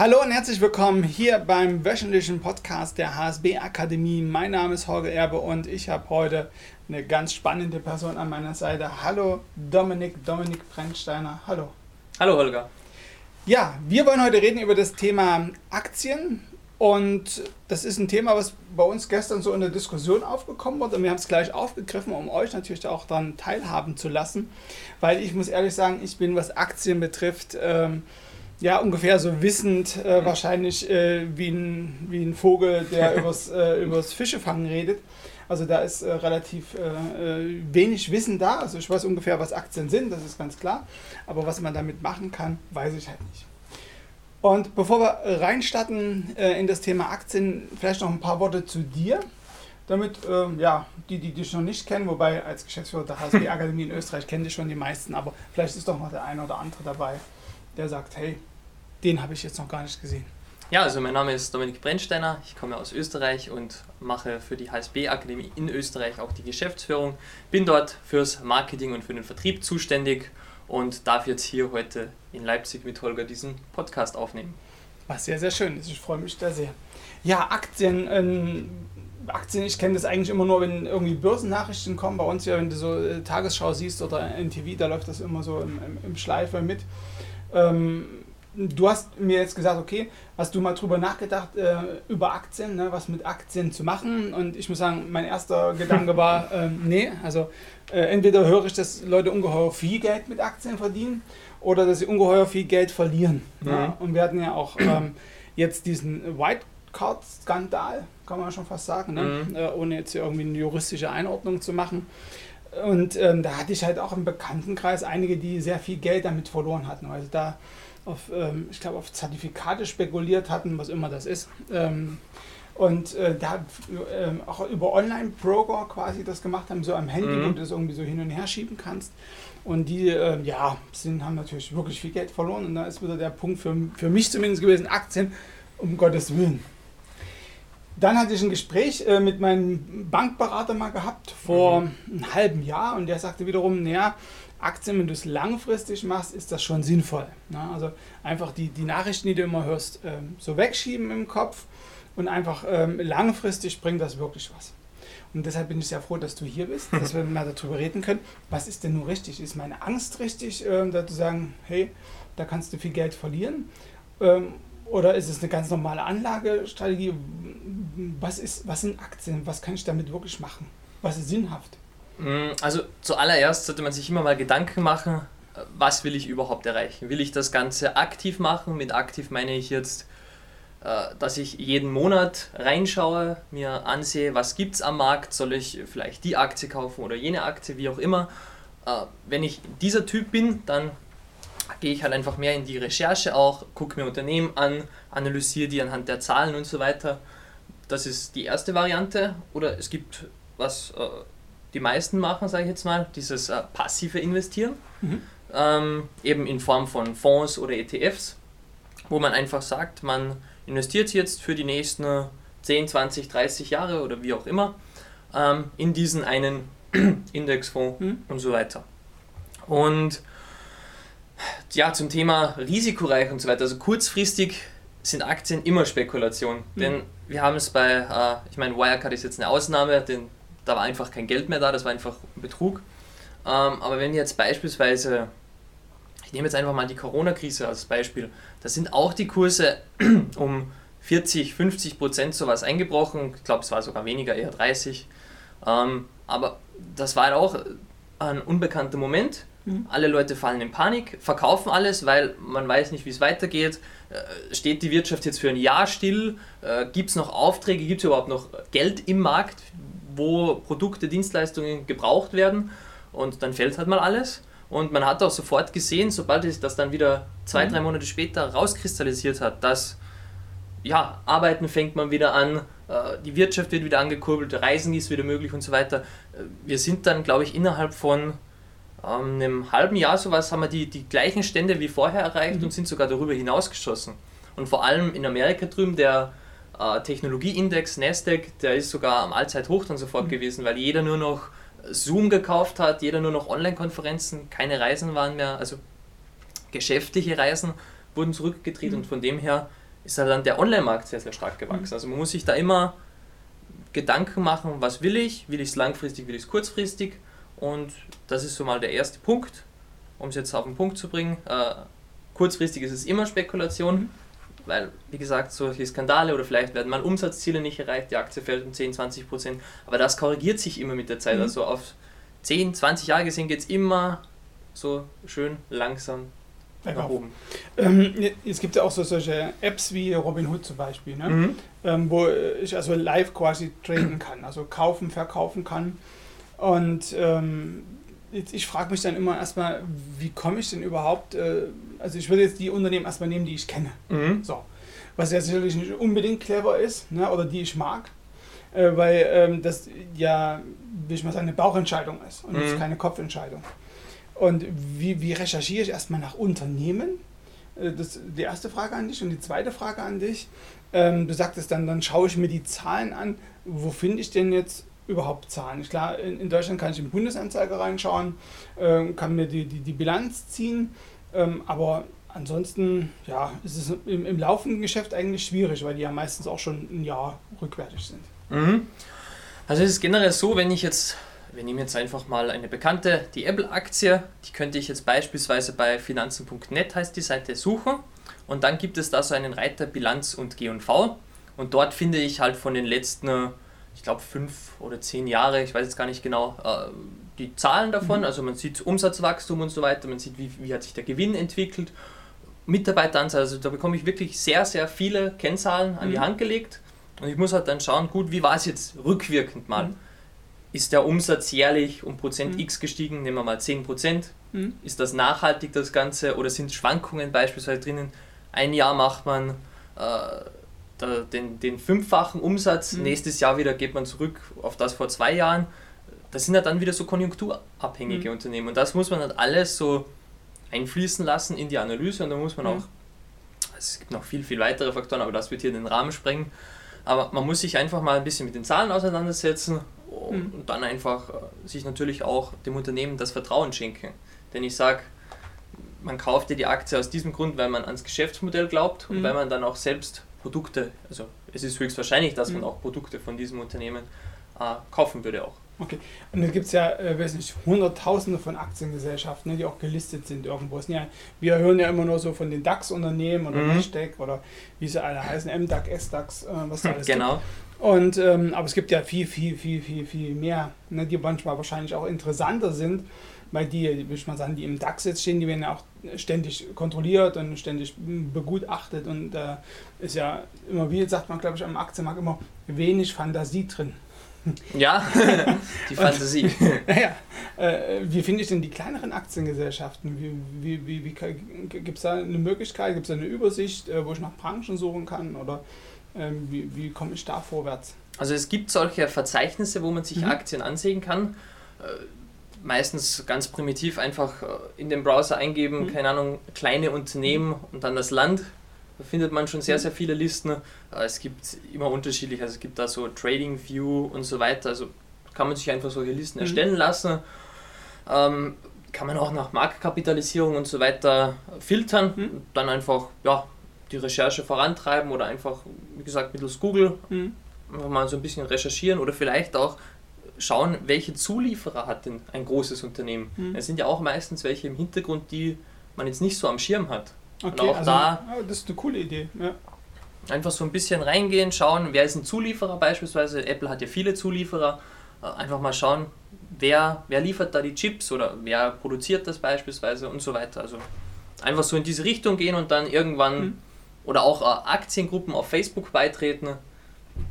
Hallo und herzlich willkommen hier beim wöchentlichen Podcast der HSB Akademie. Mein Name ist Holger Erbe und ich habe heute eine ganz spannende Person an meiner Seite. Hallo Dominik, Dominik Brennsteiner. Hallo. Hallo Holger. Ja, wir wollen heute reden über das Thema Aktien. Und das ist ein Thema, was bei uns gestern so in der Diskussion aufgekommen wird. Und wir haben es gleich aufgegriffen, um euch natürlich auch daran teilhaben zu lassen. Weil ich muss ehrlich sagen, ich bin, was Aktien betrifft, ähm, ja, ungefähr so wissend, äh, wahrscheinlich äh, wie, ein, wie ein Vogel, der übers, äh, übers Fischefangen redet. Also da ist äh, relativ äh, äh, wenig Wissen da. Also ich weiß ungefähr, was Aktien sind, das ist ganz klar. Aber was man damit machen kann, weiß ich halt nicht. Und bevor wir reinstarten in das Thema Aktien, vielleicht noch ein paar Worte zu dir. Damit, ja, die, die dich noch nicht kennen, wobei als Geschäftsführer der HSB Akademie in Österreich kennen dich schon die meisten, aber vielleicht ist doch noch der eine oder andere dabei, der sagt, hey, den habe ich jetzt noch gar nicht gesehen. Ja, also mein Name ist Dominik Brennsteiner, ich komme aus Österreich und mache für die HSB-Akademie in Österreich auch die Geschäftsführung. Bin dort fürs Marketing und für den Vertrieb zuständig und darf jetzt hier heute in Leipzig mit Holger diesen Podcast aufnehmen. Was sehr, sehr schön ist. Ich freue mich da sehr. Ja, Aktien. Ähm, Aktien, ich kenne das eigentlich immer nur, wenn irgendwie Börsennachrichten kommen. Bei uns ja, wenn du so äh, Tagesschau siehst oder NTV, da läuft das immer so im, im, im Schleife mit. Ähm, du hast mir jetzt gesagt, okay, hast du mal drüber nachgedacht, äh, über Aktien, ne, was mit Aktien zu machen? Und ich muss sagen, mein erster Gedanke war, äh, nee, also äh, entweder höre ich, dass Leute ungeheuer viel Geld mit Aktien verdienen oder dass sie ungeheuer viel Geld verlieren. Mhm. Ja? Und wir hatten ja auch ähm, jetzt diesen White Card-Skandal, kann man schon fast sagen, ne? Mhm. Äh, ohne jetzt hier irgendwie eine juristische Einordnung zu machen. Und ähm, da hatte ich halt auch im Bekanntenkreis einige, die sehr viel Geld damit verloren hatten. Also da auf, ähm, ich glaube, auf Zertifikate spekuliert hatten, was immer das ist. Ähm, und äh, da äh, auch über Online-Broker quasi das gemacht haben, so am Handy, mhm. wo du das irgendwie so hin und her schieben kannst. Und die, äh, ja, sind, haben natürlich wirklich viel Geld verloren. Und da ist wieder der Punkt für, für mich zumindest gewesen, Aktien, um Gottes Willen. Dann hatte ich ein Gespräch äh, mit meinem Bankberater mal gehabt vor mhm. einem halben Jahr und der sagte wiederum, naja, Aktien, wenn du es langfristig machst, ist das schon sinnvoll. Ne? Also einfach die, die Nachrichten, die du immer hörst, ähm, so wegschieben im Kopf und einfach ähm, langfristig bringt das wirklich was. Und deshalb bin ich sehr froh, dass du hier bist, dass wir mal darüber reden können. Was ist denn nun richtig? Ist meine Angst richtig, ähm, da zu sagen, hey, da kannst du viel Geld verlieren? Ähm, oder ist es eine ganz normale Anlagestrategie? Was, ist, was sind Aktien? Was kann ich damit wirklich machen? Was ist sinnhaft? Mm, also zuallererst sollte man sich immer mal Gedanken machen, was will ich überhaupt erreichen? Will ich das Ganze aktiv machen? Mit aktiv meine ich jetzt, äh, dass ich jeden Monat reinschaue, mir ansehe, was gibt es am Markt, soll ich vielleicht die Aktie kaufen oder jene Aktie, wie auch immer. Äh, wenn ich dieser Typ bin, dann gehe ich halt einfach mehr in die Recherche auch, gucke mir Unternehmen an, analysiere die anhand der Zahlen und so weiter. Das ist die erste Variante. Oder es gibt was äh, die meisten machen, sage ich jetzt mal, dieses äh, passive Investieren, mhm. ähm, eben in Form von Fonds oder ETFs, wo man einfach sagt, man investiert jetzt für die nächsten 10, 20, 30 Jahre oder wie auch immer ähm, in diesen einen Indexfonds mhm. und so weiter. Und ja, zum Thema risikoreich und so weiter, also kurzfristig sind Aktien immer Spekulation, mhm. denn wir haben es bei, äh, ich meine, Wirecard ist jetzt eine Ausnahme, den da war einfach kein Geld mehr da, das war einfach Betrug. Ähm, aber wenn jetzt beispielsweise, ich nehme jetzt einfach mal die Corona-Krise als Beispiel, da sind auch die Kurse um 40, 50 Prozent sowas eingebrochen. Ich glaube, es war sogar weniger, eher 30. Ähm, aber das war halt auch ein unbekannter Moment. Mhm. Alle Leute fallen in Panik, verkaufen alles, weil man weiß nicht, wie es weitergeht. Äh, steht die Wirtschaft jetzt für ein Jahr still? Äh, gibt es noch Aufträge? Gibt es überhaupt noch Geld im Markt? Wo Produkte, Dienstleistungen gebraucht werden und dann fällt halt mal alles. Und man hat auch sofort gesehen, sobald sich das dann wieder zwei, mhm. drei Monate später rauskristallisiert hat, dass ja, arbeiten fängt man wieder an, äh, die Wirtschaft wird wieder angekurbelt, Reisen ist wieder möglich und so weiter. Äh, wir sind dann, glaube ich, innerhalb von ähm, einem halben Jahr sowas haben wir die, die gleichen Stände wie vorher erreicht mhm. und sind sogar darüber hinausgeschossen. Und vor allem in Amerika drüben, der äh, Technologieindex Nasdaq, der ist sogar am Allzeithoch dann sofort mhm. gewesen, weil jeder nur noch Zoom gekauft hat, jeder nur noch Online-Konferenzen, keine Reisen waren mehr, also geschäftliche Reisen wurden zurückgedreht mhm. und von dem her ist halt dann der Online-Markt sehr, sehr stark gewachsen. Mhm. Also man muss sich da immer Gedanken machen, was will ich? Will ich es langfristig, will ich es kurzfristig? Und das ist so mal der erste Punkt, um es jetzt auf den Punkt zu bringen. Äh, kurzfristig ist es immer Spekulation, mhm. Weil, wie gesagt, solche Skandale oder vielleicht werden mal Umsatzziele nicht erreicht, die Aktie fällt um 10, 20 Prozent, aber das korrigiert sich immer mit der Zeit. Mhm. Also auf 10, 20 Jahre gesehen geht es immer so schön langsam nach oben. Ähm, es gibt ja auch so solche Apps wie Robinhood zum Beispiel, ne? Mhm. Ähm, wo ich also live quasi traden kann, also kaufen, verkaufen kann. Und ähm, jetzt, ich frage mich dann immer erstmal, wie komme ich denn überhaupt, äh, also ich würde jetzt die Unternehmen erstmal nehmen, die ich kenne. Mhm. So. Was ja sicherlich nicht unbedingt clever ist, ne? oder die ich mag. Äh, weil ähm, das ja, will ich mal sagen, eine Bauchentscheidung ist und mhm. nicht keine Kopfentscheidung. Und wie, wie recherchiere ich erstmal nach Unternehmen? Äh, das ist die erste Frage an dich. Und die zweite Frage an dich. Ähm, du sagtest dann, dann schaue ich mir die Zahlen an. Wo finde ich denn jetzt überhaupt Zahlen? Klar, in, in Deutschland kann ich in den Bundesanzeiger reinschauen, äh, kann mir die, die, die Bilanz ziehen. Ähm, aber ansonsten ja, ist es im, im laufenden Geschäft eigentlich schwierig, weil die ja meistens auch schon ein Jahr rückwärtig sind. Mhm. Also es ist generell so, wenn ich jetzt wir nehmen jetzt einfach mal eine bekannte, die Apple-Aktie. Die könnte ich jetzt beispielsweise bei finanzen.net heißt die Seite suchen. Und dann gibt es da so einen Reiter Bilanz und G&V. Und dort finde ich halt von den letzten, ich glaube, fünf oder zehn Jahre, ich weiß jetzt gar nicht genau, äh, die Zahlen davon. Mhm. Also man sieht Umsatzwachstum und so weiter, man sieht, wie, wie hat sich der Gewinn entwickelt. Mitarbeiteranzahl, also da bekomme ich wirklich sehr, sehr viele Kennzahlen an mhm. die Hand gelegt. Und ich muss halt dann schauen, gut, wie war es jetzt rückwirkend mal. Mhm ist der Umsatz jährlich um Prozent mhm. X gestiegen, nehmen wir mal 10 Prozent. Mhm. Ist das nachhaltig, das Ganze, oder sind Schwankungen beispielsweise drinnen? Ein Jahr macht man äh, den, den fünffachen Umsatz, mhm. nächstes Jahr wieder geht man zurück auf das vor zwei Jahren. Das sind ja dann wieder so konjunkturabhängige mhm. Unternehmen und das muss man halt alles so einfließen lassen in die Analyse und da muss man mhm. auch, es gibt noch viel, viel weitere Faktoren, aber das wird hier den Rahmen sprengen. Aber man muss sich einfach mal ein bisschen mit den Zahlen auseinandersetzen und, mhm. dann einfach äh, sich natürlich auch dem Unternehmen das Vertrauen schenken. Denn ich sage, man kauft ja die Aktie aus diesem Grund, weil man ans Geschäftsmodell glaubt und mhm. weil man dann auch selbst Produkte, also es ist höchstwahrscheinlich, dass man mhm. auch Produkte von diesem Unternehmen äh, kaufen würde auch. Okay, und dann gibt es ja, äh, weiß nicht, hunderttausende von Aktiengesellschaften, ne, die auch gelistet sind irgendwo. Ja, wir hören ja immer nur so von den DAX-Unternehmen oder mhm. Nasdaq oder wie sie alle heißen, MDAX, SDAX, äh, was da alles genau. gibt. Und, ähm, aber es gibt ja viel, viel, viel, viel, viel mehr, ne, die manchmal wahrscheinlich auch interessanter sind, weil die, würde ich mal sagen, die im DAX jetzt stehen, die werden ja auch ständig kontrolliert und ständig begutachtet und da äh, ist ja immer, wie sagt man, glaube ich, am Aktienmarkt immer wenig Fantasie drin. Ja, die Fantasie. Naja, äh, wie finde ich denn die kleineren Aktiengesellschaften? Wie, wie, wie, wie gibt es da eine Möglichkeit, gibt es da eine Übersicht, äh, wo ich nach Branchen suchen kann oder ähm, wie, wie komme ich da vorwärts? Also es gibt solche Verzeichnisse, wo man sich mhm. Aktien ansehen kann. Meistens ganz primitiv einfach äh, in den Browser eingeben, mhm. keine Ahnung, kleine Unternehmen und dann das Land. Da findet man schon sehr, mhm. sehr viele Listen. Äh, es gibt immer unterschiedlich, also es gibt da so Trading View und so weiter. Also kann man sich einfach solche Listen mhm. erstellen lassen. Ähm, kann man auch nach Marktkapitalisierung und so weiter filtern. Mhm. Dann einfach, ja, die Recherche vorantreiben oder einfach, wie gesagt, mittels Google mhm. mal so ein bisschen recherchieren oder vielleicht auch schauen, welche Zulieferer hat denn ein großes Unternehmen. Mhm. Es sind ja auch meistens welche im Hintergrund, die man jetzt nicht so am Schirm hat. Okay, Und auch also, da das ist eine coole Idee. Ja. Einfach so ein bisschen reingehen, schauen, wer ist ein Zulieferer beispielsweise. Apple hat ja viele Zulieferer. Äh, einfach mal schauen, wer, wer liefert da die Chips oder wer produziert das beispielsweise und so weiter. Also einfach so in diese Richtung gehen und dann irgendwann mhm oder auch äh, Aktiengruppen auf Facebook beitreten.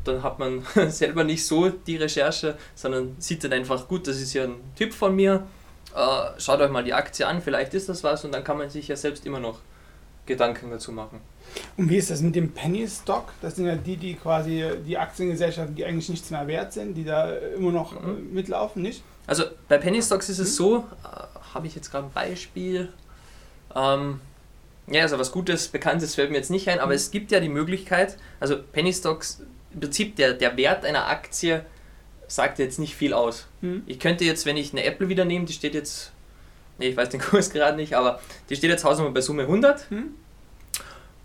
Dann hat man selber nicht so die Recherche, sondern sieht dann einfach, gut, das ist ja ein Tipp von mir. Äh, schaut euch mal die Aktie an, vielleicht ist das was und dann kann man sich ja selbst immer noch Gedanken dazu machen. Und wie ist das mit dem Penny Stock? Das sind ja die, die quasi die Aktiengesellschaften, die eigentlich nichts mehr wert sind, die da immer noch mhm. Mitlaufen, nicht? Also bei Penny Stocks ist es mhm. so, äh, habe ich jetzt gerade ein Beispiel. Ähm, ja, also was Gutes, Bekanntes fällt mir jetzt nicht ein, aber mhm. es gibt ja die Möglichkeit, also Penny Stocks, im Prinzip der, der Wert einer Aktie sagt jetzt nicht viel aus. Mhm. Ich könnte jetzt, wenn ich eine Apple wieder nehme, die steht jetzt, nee, ich weiß den Kurs gerade nicht, aber die steht jetzt hausnummer bei Summe 100. Mhm.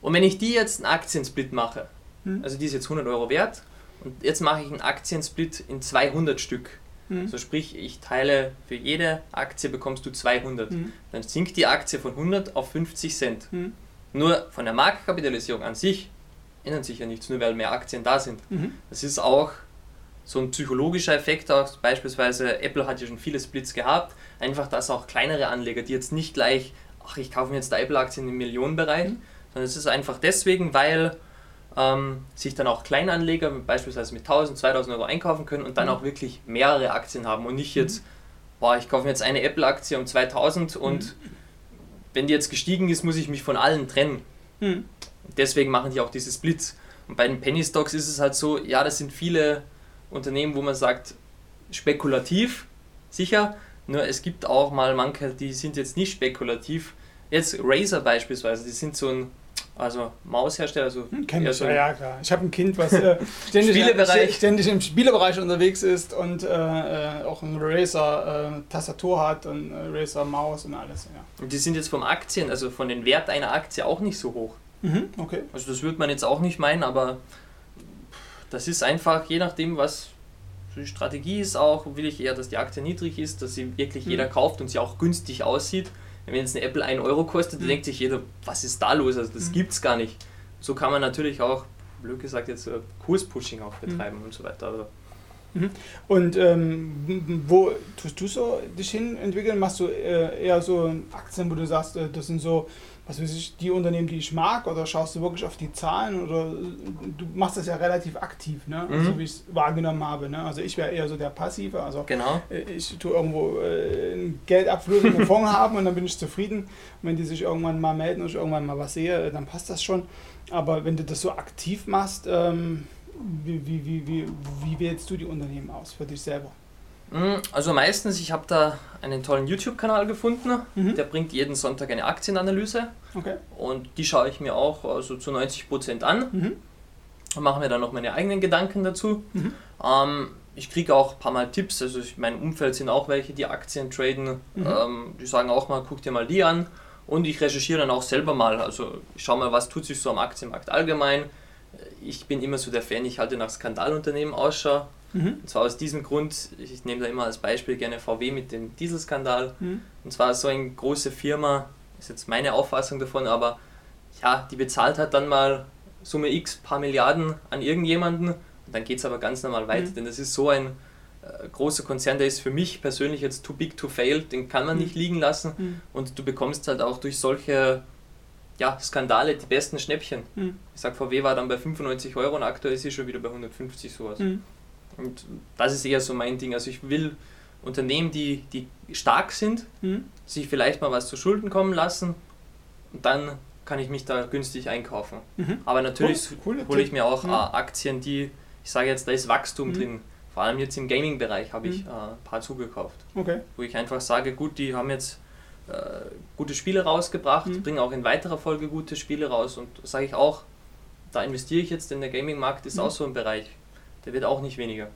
Und wenn ich die jetzt einen Aktiensplit mache, Mhm. also die ist jetzt 100 Euro wert, und jetzt mache ich einen Aktiensplit in 200 Stück. Mhm. So sprich, ich teile für jede Aktie bekommst du 200. Mhm. Dann sinkt die Aktie von 100 auf 50 Cent. Mhm. Nur von der Marktkapitalisierung an sich ändert sich ja nichts, nur weil mehr Aktien da sind. Mhm. Das ist auch so ein psychologischer Effekt, auch beispielsweise Apple hat ja schon viele Splits gehabt, einfach dass auch kleinere Anleger, die jetzt nicht gleich, ach ich kaufe mir jetzt da Apple-Aktien im Millionenbereich, Mhm. sondern es ist einfach deswegen, weil ähm, sich dann auch Kleinanleger beispielsweise mit 1000, 2000 Euro einkaufen können und dann Mhm. auch wirklich mehrere Aktien haben und nicht jetzt, boah, ich kaufe mir jetzt eine Apple-Aktie um 2000 und wenn die jetzt gestiegen ist, muss ich mich von allen trennen. Deswegen machen die auch diese Splits. Und bei den Penny Stocks ist es halt so, ja, das sind viele Unternehmen, wo man sagt, spekulativ, sicher, nur es gibt auch mal manche, die sind jetzt nicht spekulativ. Jetzt Razer beispielsweise, die sind so ein also Maushersteller, also Kenn eher ich, so ja, klar. Ich habe ein Kind, was äh, ständig, Spielebereich. ständig im Spielebereich unterwegs ist und äh, äh, auch ein Razer-Tastatur hat und äh, Razer-Maus und alles. Ja. und die sind jetzt vom Aktien, also von den Wert einer Aktie auch nicht so hoch. Mhm, okay. Also das würde man jetzt auch nicht meinen, aber das ist einfach, je nachdem, was die Strategie ist auch, will ich eher, dass die Aktie niedrig ist, dass sie wirklich Mhm. jeder kauft und sie auch günstig aussieht. Wenn jetzt eine Apple 1 Euro kostet, dann Mhm. denkt sich jeder, was ist da los? Also das Mhm. gibt's gar nicht. So kann man natürlich auch, blöd gesagt, jetzt äh, Kurspushing auch betreiben und so weiter. Also Und ähm, wo tust du so dich hin entwickeln? Machst du äh, eher so Aktien, wo du sagst, äh, das sind so, was weiß ich, die Unternehmen, die ich mag, oder schaust du wirklich auf die Zahlen? Oder äh, du machst das ja relativ aktiv, ne? Mhm. so wie ich es wahrgenommen habe. Ne? Also ich wäre eher so der Passive. Also genau. äh, ich tue irgendwo äh, einen Geldabfluss im Fonds haben und dann bin ich zufrieden. Und wenn die sich irgendwann mal melden und ich irgendwann mal was sehe, dann passt das schon. Aber wenn du das so aktiv machst, ähm, wie, wie, wie, wie, wie wählst du die Unternehmen aus für dich selber? Mm, Also meistens, ich habe da einen tollen YouTube-Kanal gefunden, Mhm. der bringt jeden Sonntag eine Aktienanalyse Okay. und die schaue ich mir auch also zu 90% an. Mhm. und mache mir dann noch meine eigenen Gedanken dazu. Mhm. Ähm, ich kriege auch ein paar Mal Tipps, also in meinem Umfeld sind auch welche, die Aktien traden. Mhm. Ähm, die sagen auch mal, guck dir mal die an. Und ich recherchiere dann auch selber mal, also ich schaue mal, was tut sich so am Aktienmarkt allgemein. Ich bin immer so der Fan, ich halte nach Skandalunternehmen Ausschau. Mhm. Und zwar aus diesem Grund, ich nehme da immer als Beispiel gerne VW mit dem Dieselskandal. Mhm. Und zwar so eine große Firma, ist jetzt meine Auffassung davon, aber ja, die bezahlt halt dann mal Summe X, paar Milliarden an irgendjemanden und dann geht es aber ganz normal weiter, Mhm. denn das ist so ein äh, großer Konzern, der ist für mich persönlich jetzt too big to fail, den kann man Mhm. nicht liegen lassen Mhm. und du bekommst halt auch durch solche ja, Skandale die besten Schnäppchen. Mhm. Ich sag, VW war dann bei 95 Euro und aktuell ist sie schon wieder bei 150 sowas. Mhm. Und das ist eher so mein Ding. Also ich will Unternehmen, die, die stark sind, Mhm. sich vielleicht mal was zu Schulden kommen lassen und dann kann ich mich da günstig einkaufen. Mhm. Aber natürlich Cool, cooler hole ich mir auch Mhm. Aktien, die, ich sage jetzt, da ist Wachstum Mhm. drin. Vor allem jetzt im Gaming-Bereich habe ich Mhm. äh, ein paar zugekauft, Okay. wo ich einfach sage, gut, die haben jetzt äh, gute Spiele rausgebracht, Mhm. bringen auch in weiterer Folge gute Spiele raus und sage ich auch, da investiere ich jetzt, denn der Gaming-Markt ist Mhm. auch so ein Bereich, der wird auch nicht weniger.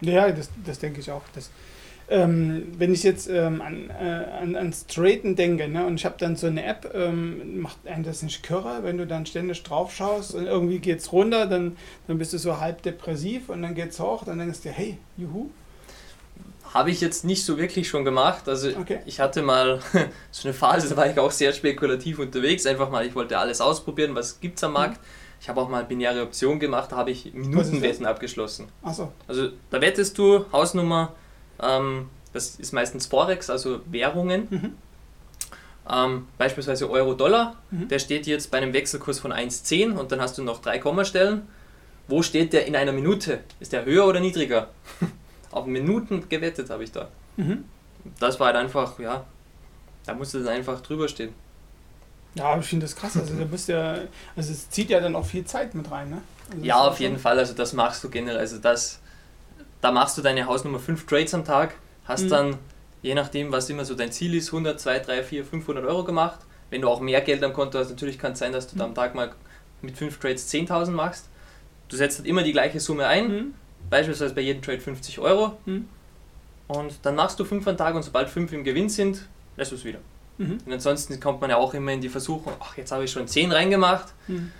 Ja, das, das denke ich auch. Das, ähm, wenn ich jetzt ähm, an, äh, an, ans Traden denke ne, und ich habe dann so eine App, ähm, macht einen das nicht kirre, wenn du dann ständig drauf schaust und irgendwie geht es runter, dann, dann bist du so halb depressiv und dann geht es hoch, dann denkst du, hey, juhu. Habe ich jetzt nicht so wirklich schon gemacht. Also Okay. ich hatte mal so eine Phase, da war ich auch sehr spekulativ unterwegs. Einfach mal, ich wollte alles ausprobieren, was gibt es am Markt. Ich habe auch mal binäre Option gemacht, da habe ich Minutenwetten abgeschlossen. Achso. Also da wettest du, Hausnummer, ähm, das ist meistens Forex, also Währungen. Mhm. Ähm, beispielsweise Euro-Dollar, Mhm. der steht jetzt bei einem Wechselkurs von 1,10 und dann hast du noch drei Kommastellen. Wo steht der in einer Minute? Ist der höher oder niedriger? Auf Minuten gewettet habe ich da. Mhm. Das war halt einfach, ja, da musste dann einfach drüber stehen. Ja, aber ich finde das krass. Also, da bist ja, also es zieht ja dann auch viel Zeit mit rein, ne? Also Ja, auf jeden Fall, also das machst du generell. Also das, da machst du deine Hausnummer 5 Trades am Tag, hast Mhm. dann, je nachdem, was immer so dein Ziel ist, 100, 2, 3, 4, 500 Euro gemacht. Wenn du auch mehr Geld am Konto hast, natürlich kann es sein, dass du da am Tag mal mit 5 Trades 10.000 machst. Du setzt halt immer die gleiche Summe ein, Mhm. Beispielsweise bei jedem Trade 50 Euro Mhm. und dann machst du 5 am Tag und sobald 5 im Gewinn sind, lässt du es wieder. Mhm. Und ansonsten kommt man ja auch immer in die Versuchung, ach, jetzt habe ich schon 10 reingemacht, mhm.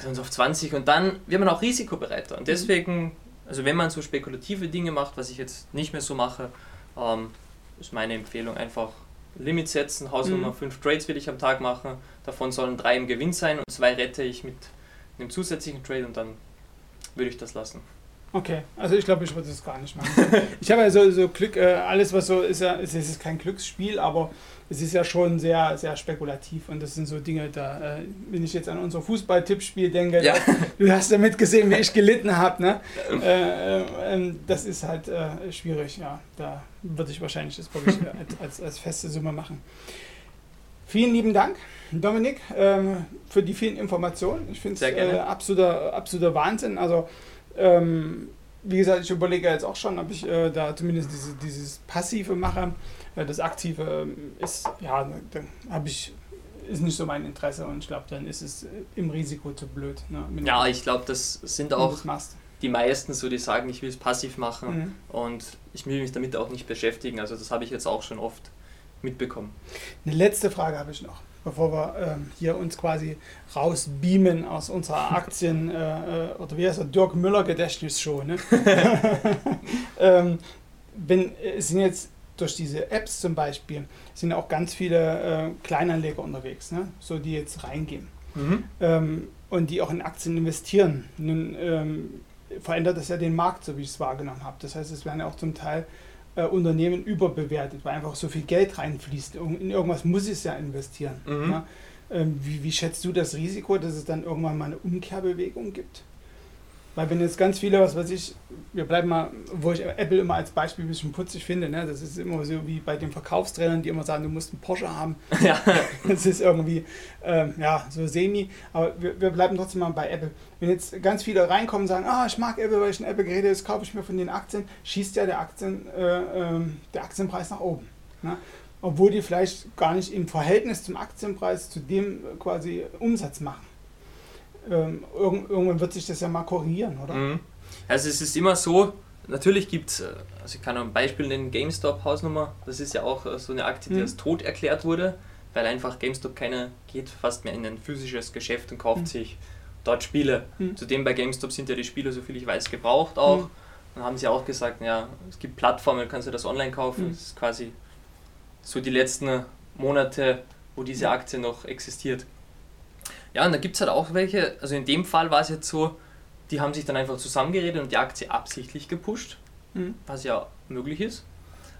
dann uns auf 20 und dann wird man auch risikobereiter. Und mhm. deswegen, also wenn man so spekulative Dinge macht, was ich jetzt nicht mehr so mache, ähm, ist meine Empfehlung einfach Limit setzen, Hausnummer mhm. 5 Trades will ich am Tag machen, davon sollen 3 im Gewinn sein und 2 rette ich mit einem zusätzlichen Trade und dann würde ich das lassen. Okay, also ich glaube, ich würde das gar nicht machen. ich habe ja so, so Glück, äh, alles was so ist ja, es ist kein Glücksspiel, aber es ist ja schon sehr, sehr spekulativ und das sind so Dinge, da, äh, wenn ich jetzt an unser Fußball-Tippspiel denke, ja. du hast ja mitgesehen, wie ich gelitten habe, ne? Äh, äh, das ist halt äh, schwierig, ja. Da würde ich wahrscheinlich das wirklich als, als, als, feste Summe machen. Vielen lieben Dank, Dominik, ähm, für die vielen Informationen. Ich finde es äh, absoluter, absoluter Wahnsinn. Also ähm, wie gesagt, ich überlege jetzt auch schon, ob ich äh, da zumindest diese, dieses Passive mache. Äh, das Aktive ähm, ist, ja, dann habe ich, ist nicht so mein Interesse und ich glaube, dann ist es im Risiko zu blöd. Ne, ja, ich glaube, das sind auch die meisten so, die sagen, ich will es passiv machen mhm. und ich will mich damit auch nicht beschäftigen. Also das habe ich jetzt auch schon oft mitbekommen. Eine letzte Frage habe ich noch bevor wir ähm, hier uns quasi rausbeamen aus unserer Aktien- äh, äh, oder wie heißt der Dirk Müller Gedächtnisshow. Ne? ähm, wenn, es sind jetzt durch diese Apps zum Beispiel, sind auch ganz viele äh, Kleinanleger unterwegs, ne? so die jetzt reingehen mhm. ähm, und die auch in Aktien investieren. Nun ähm, verändert das ja den Markt, so wie ich es wahrgenommen habe. Das heißt, es werden ja auch zum Teil äh, Unternehmen überbewertet, weil einfach so viel Geld reinfließt. In irgendwas muss es ja investieren. Mhm. Ja? Ähm, wie, wie schätzt du das Risiko, dass es dann irgendwann mal eine Umkehrbewegung gibt? Weil wenn jetzt ganz viele, was weiß ich, wir bleiben mal, wo ich Apple immer als Beispiel ein bisschen putzig finde, ne? das ist immer so wie bei den Verkaufstrainern, die immer sagen, du musst einen Porsche haben. Ja. Das ist irgendwie, ähm, ja, so semi. Aber wir, wir, bleiben trotzdem mal bei Apple. Wenn jetzt ganz viele reinkommen und sagen, ah, ich mag Apple, weil ich ein Apple-Gerät jetzt kaufe ich mir von den Aktien, schießt ja der, Aktien, äh, äh, der Aktienpreis nach oben. Ne? Obwohl die vielleicht gar nicht im Verhältnis zum Aktienpreis zu dem quasi Umsatz machen ähm, irgendwann wird sich das ja mal korrigieren, oder? Mhm. Also es ist immer so, natürlich gibt es, äh, also ich kann ein Beispiel nennen, GameStop Hausnummer, das ist ja auch äh, so eine Aktie, die mhm. als tot erklärt wurde, weil einfach GameStop keiner geht fast mehr in ein physisches Geschäft und kauft mhm. sich dort Spiele. Mhm. Zudem bei GameStop sind ja die Spiele, soviel ich weiß, gebraucht auch. Mhm. Dann haben sie auch gesagt, ja, es gibt Plattformen, du kannst du das online kaufen. Mhm. Das ist quasi so die letzten Monate, wo diese Aktie noch existiert. Ja, und da gibt es halt auch welche, also in dem Fall war es jetzt so, die haben sich dann einfach zusammengeredet und die Aktie absichtlich gepusht, mhm. was ja möglich ist.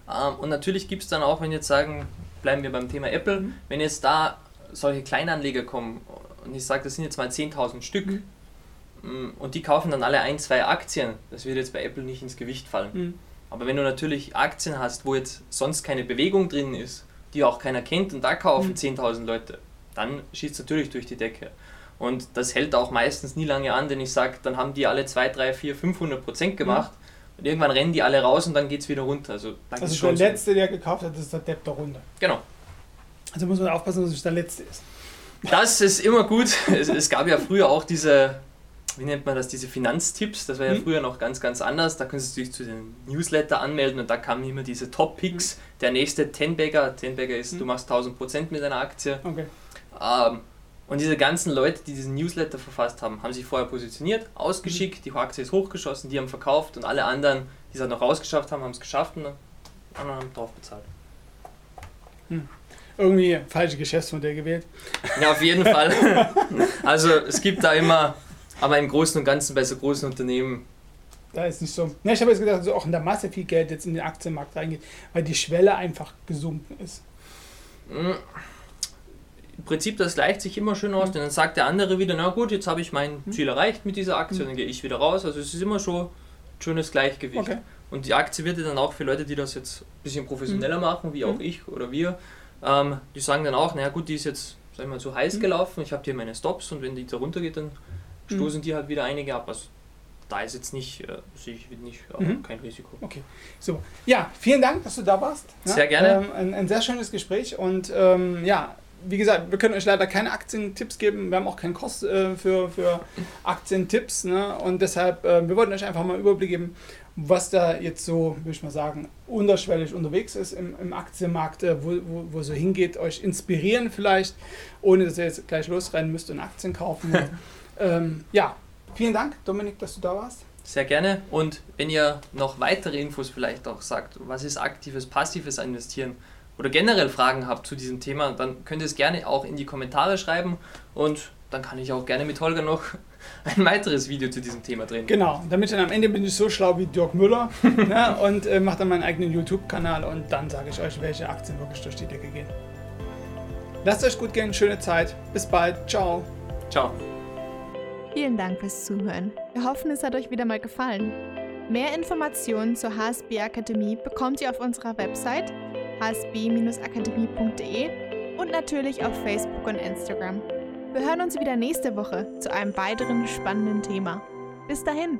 Ähm, und natürlich gibt es dann auch, wenn jetzt sagen, bleiben wir beim Thema Apple, mhm. wenn jetzt da solche Kleinanleger kommen und ich sage, das sind jetzt mal 10.000 Stück mhm. Mm, und die kaufen dann alle ein, zwei Aktien, das wird jetzt bei Apple nicht ins Gewicht fallen. Mhm. Aber wenn du natürlich Aktien hast, wo jetzt sonst keine Bewegung drin ist, die auch keiner kennt und da kaufen 10.000 mhm. Leute, dann schießt es natürlich durch die Decke. Und das hält auch meistens nie lange an, denn ich sage, dann haben die alle 2, 3, 4, 500 Prozent gemacht mhm. und irgendwann rennen die alle raus und dann geht es wieder runter. Also, also der Letzte, der gekauft hat, ist der Depp da runter. Genau. Also muss man aufpassen, dass es der Letzte ist. Das ist immer gut. Es, es, gab ja früher auch diese, wie nennt man das, diese Finanztipps. Das war ja mhm. früher noch ganz, ganz anders. Da konntest du dich zu den Newsletter anmelden und da kamen immer diese Top-Picks. Mhm. Der nächste Tenbagger. Tenbagger ist, mhm. du machst 1000 Prozent mit einer Aktie. Okay. Ähm, und diese ganzen Leute, die diesen Newsletter verfasst haben, haben sich vorher positioniert, ausgeschickt, die Aktie ist hochgeschossen, die haben verkauft und alle anderen, die es halt noch rausgeschafft haben, haben es geschafft und anderen haben drauf bezahlt. Hm. Irgendwie falsche Geschäftsmodell gewählt. Ja, auf jeden Fall. Also es gibt da immer, aber im Großen und Ganzen bei so großen Unternehmen da ist nicht so. Ja, ich habe jetzt gedacht, dass auch in der Masse viel Geld jetzt in den Aktienmarkt reingeht, weil die Schwelle einfach gesunken ist. Prinzip, das gleicht sich immer schön aus, mhm. denn dann sagt der andere wieder, na gut, jetzt habe ich mein mhm. Ziel erreicht mit dieser Aktie, mhm. dann gehe ich wieder raus. Also es ist immer schon ein schönes Gleichgewicht. Okay. Und die Aktie wird dann auch für Leute, die das jetzt ein bisschen professioneller machen, wie auch ich oder wir, ähm, die sagen dann auch, naja gut, die ist jetzt, sag ich mal, zu heiß gelaufen, ich habe hier meine Stops und wenn die da runter geht, dann stoßen die halt wieder einige ab. Also da ist jetzt nicht, äh, sehe ich nicht, mhm. kein Risiko. Okay, so. Ja, vielen Dank, dass du da warst. Sehr ja? gerne. Ähm, ein, ein, sehr schönes Gespräch und ähm, ja, wie gesagt, wir können euch leider keine Aktientipps geben. Wir haben auch keinen Kost äh, für, für Aktientipps. Ne? Und deshalb, äh, wir wollten euch einfach mal einen Überblick geben. was da jetzt so, würde ich mal sagen, unterschwellig unterwegs ist im, im Aktienmarkt, äh, wo, wo, wo so hingeht, euch inspirieren vielleicht, ohne dass ihr jetzt gleich losrennen müsst und Aktien kaufen. ähm, ja, vielen Dank, Dominik, dass du da warst. Sehr gerne. Und wenn ihr noch weitere Infos vielleicht auch sagt, was ist aktives, passives Investieren oder generell Fragen habt zu diesem Thema, dann könnt ihr es gerne auch in die Kommentare schreiben und dann kann ich auch gerne mit Holger noch ein weiteres Video zu diesem Thema drehen. Genau, damit dann am Ende bin ich so schlau wie Dirk Müller ne, und äh, mache dann meinen eigenen YouTube-Kanal und dann sage ich euch, welche Aktien wirklich durch die Decke gehen. Lasst euch gut gehen, schöne Zeit, bis bald, ciao. Ciao. Vielen Dank fürs Zuhören. Wir hoffen, es hat euch wieder mal gefallen. Mehr Informationen zur HSB Akademie bekommt ihr auf unserer Website hsb-akademie.de und natürlich auf Facebook und Instagram. Wir hören uns wieder nächste Woche zu einem weiteren spannenden Thema. Bis dahin!